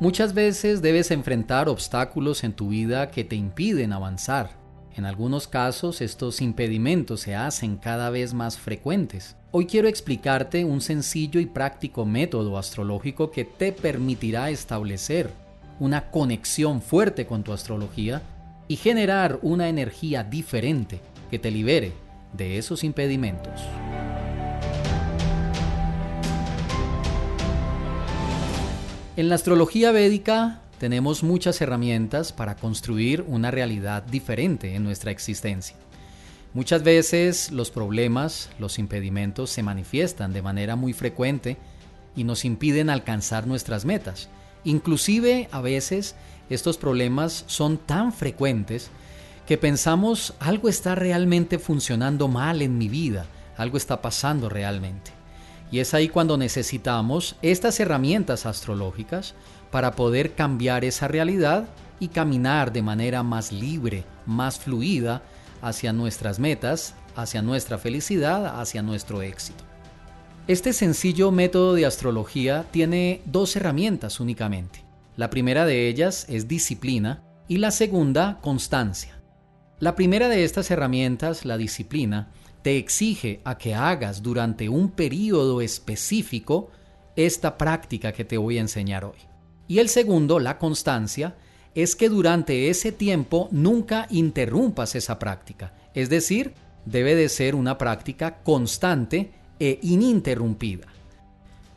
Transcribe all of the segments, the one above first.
Muchas veces debes enfrentar obstáculos en tu vida que te impiden avanzar. En algunos casos estos impedimentos se hacen cada vez más frecuentes. Hoy quiero explicarte un sencillo y práctico método astrológico que te permitirá establecer una conexión fuerte con tu astrología y generar una energía diferente que te libere de esos impedimentos. En la astrología védica tenemos muchas herramientas para construir una realidad diferente en nuestra existencia. Muchas veces los problemas, los impedimentos se manifiestan de manera muy frecuente y nos impiden alcanzar nuestras metas. Inclusive a veces estos problemas son tan frecuentes que pensamos algo está realmente funcionando mal en mi vida, algo está pasando realmente. Y es ahí cuando necesitamos estas herramientas astrológicas para poder cambiar esa realidad y caminar de manera más libre, más fluida hacia nuestras metas, hacia nuestra felicidad, hacia nuestro éxito. Este sencillo método de astrología tiene dos herramientas únicamente. La primera de ellas es disciplina y la segunda constancia. La primera de estas herramientas, la disciplina, te exige a que hagas durante un periodo específico esta práctica que te voy a enseñar hoy. Y el segundo, la constancia, es que durante ese tiempo nunca interrumpas esa práctica. Es decir, debe de ser una práctica constante e ininterrumpida.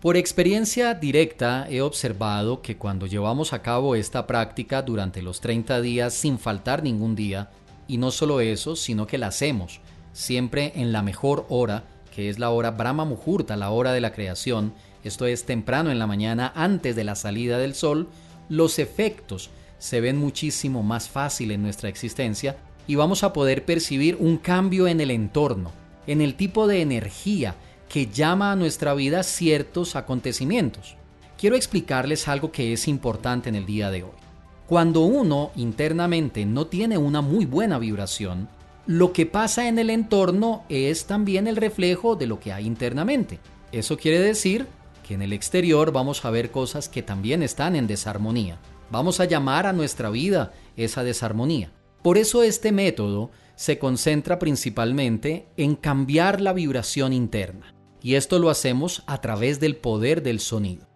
Por experiencia directa he observado que cuando llevamos a cabo esta práctica durante los 30 días sin faltar ningún día, y no solo eso, sino que la hacemos siempre en la mejor hora, que es la hora Brahma Muhurta, la hora de la creación, esto es temprano en la mañana antes de la salida del sol, los efectos se ven muchísimo más fácil en nuestra existencia y vamos a poder percibir un cambio en el entorno, en el tipo de energía que llama a nuestra vida ciertos acontecimientos. Quiero explicarles algo que es importante en el día de hoy. Cuando uno internamente no tiene una muy buena vibración, lo que pasa en el entorno es también el reflejo de lo que hay internamente. Eso quiere decir que en el exterior vamos a ver cosas que también están en desarmonía. Vamos a llamar a nuestra vida esa desarmonía. Por eso este método se concentra principalmente en cambiar la vibración interna. Y esto lo hacemos a través del poder del sonido.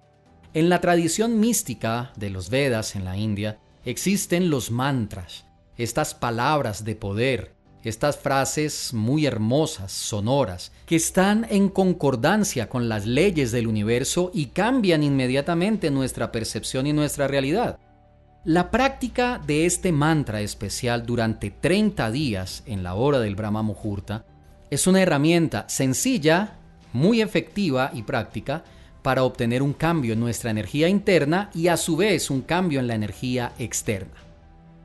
En la tradición mística de los Vedas en la India existen los mantras, estas palabras de poder, estas frases muy hermosas, sonoras, que están en concordancia con las leyes del universo y cambian inmediatamente nuestra percepción y nuestra realidad. La práctica de este mantra especial durante 30 días en la hora del Brahma Muhurta es una herramienta sencilla, muy efectiva y práctica para obtener un cambio en nuestra energía interna y a su vez un cambio en la energía externa.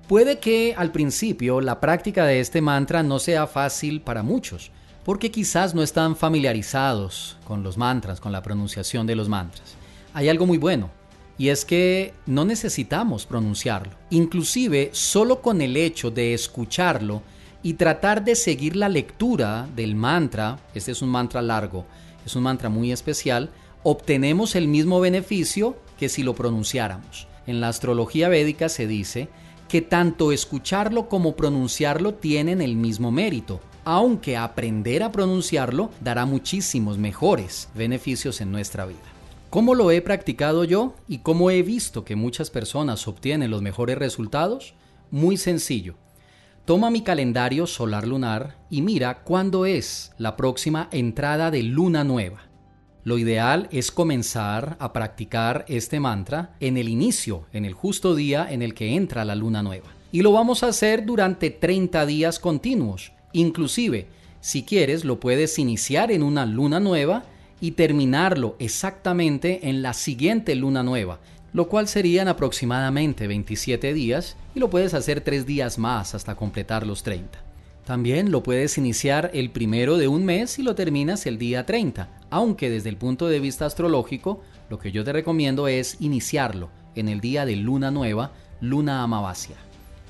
Puede que al principio la práctica de este mantra no sea fácil para muchos, porque quizás no están familiarizados con los mantras, con la pronunciación de los mantras. Hay algo muy bueno, y es que no necesitamos pronunciarlo. Inclusive, solo con el hecho de escucharlo y tratar de seguir la lectura del mantra, este es un mantra largo, es un mantra muy especial, obtenemos el mismo beneficio que si lo pronunciáramos. En la astrología védica se dice que tanto escucharlo como pronunciarlo tienen el mismo mérito, aunque aprender a pronunciarlo dará muchísimos mejores beneficios en nuestra vida. ¿Cómo lo he practicado yo y cómo he visto que muchas personas obtienen los mejores resultados? Muy sencillo. Toma mi calendario solar lunar y mira cuándo es la próxima entrada de luna nueva. Lo ideal es comenzar a practicar este mantra en el inicio, en el justo día en el que entra la luna nueva. Y lo vamos a hacer durante 30 días continuos. Inclusive, si quieres, lo puedes iniciar en una luna nueva y terminarlo exactamente en la siguiente luna nueva, lo cual serían aproximadamente 27 días y lo puedes hacer 3 días más hasta completar los 30. También lo puedes iniciar el primero de un mes y lo terminas el día 30, aunque desde el punto de vista astrológico, lo que yo te recomiendo es iniciarlo en el día de luna nueva, luna amavasia.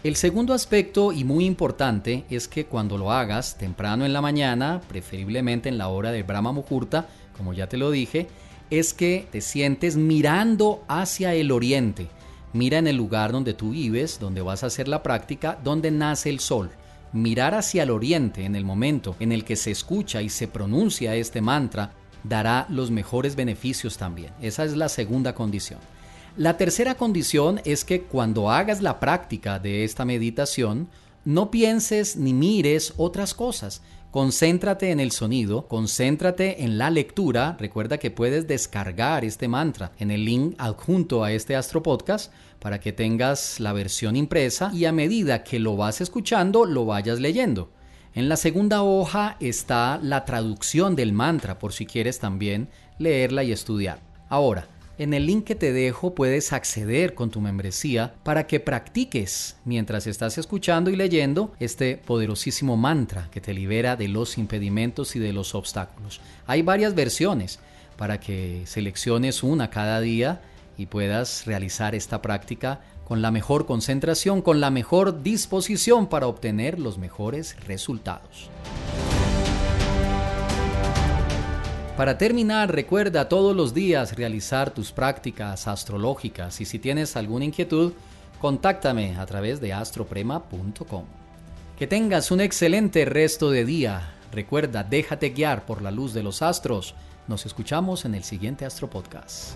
El segundo aspecto y muy importante es que cuando lo hagas temprano en la mañana, preferiblemente en la hora del Brahma Muhurta, como ya te lo dije, es que te sientes mirando hacia el oriente. Mira en el lugar donde tú vives, donde vas a hacer la práctica, donde nace el sol. Mirar hacia el oriente en el momento en el que se escucha y se pronuncia este mantra dará los mejores beneficios también. Esa es la segunda condición. La tercera condición es que cuando hagas la práctica de esta meditación, no pienses ni mires otras cosas. Concéntrate en el sonido, concéntrate en la lectura. Recuerda que puedes descargar este mantra en el link adjunto a este Astro Podcast para que tengas la versión impresa y a medida que lo vas escuchando lo vayas leyendo. En la segunda hoja está la traducción del mantra por si quieres también leerla y estudiar. Ahora, en el link que te dejo puedes acceder con tu membresía para que practiques mientras estás escuchando y leyendo este poderosísimo mantra que te libera de los impedimentos y de los obstáculos. Hay varias versiones para que selecciones una cada día y puedas realizar esta práctica con la mejor concentración, con la mejor disposición para obtener los mejores resultados. Para terminar, recuerda todos los días realizar tus prácticas astrológicas y si tienes alguna inquietud, contáctame a través de astroprema.com. Que tengas un excelente resto de día. Recuerda, déjate guiar por la luz de los astros. Nos escuchamos en el siguiente Astro Podcast.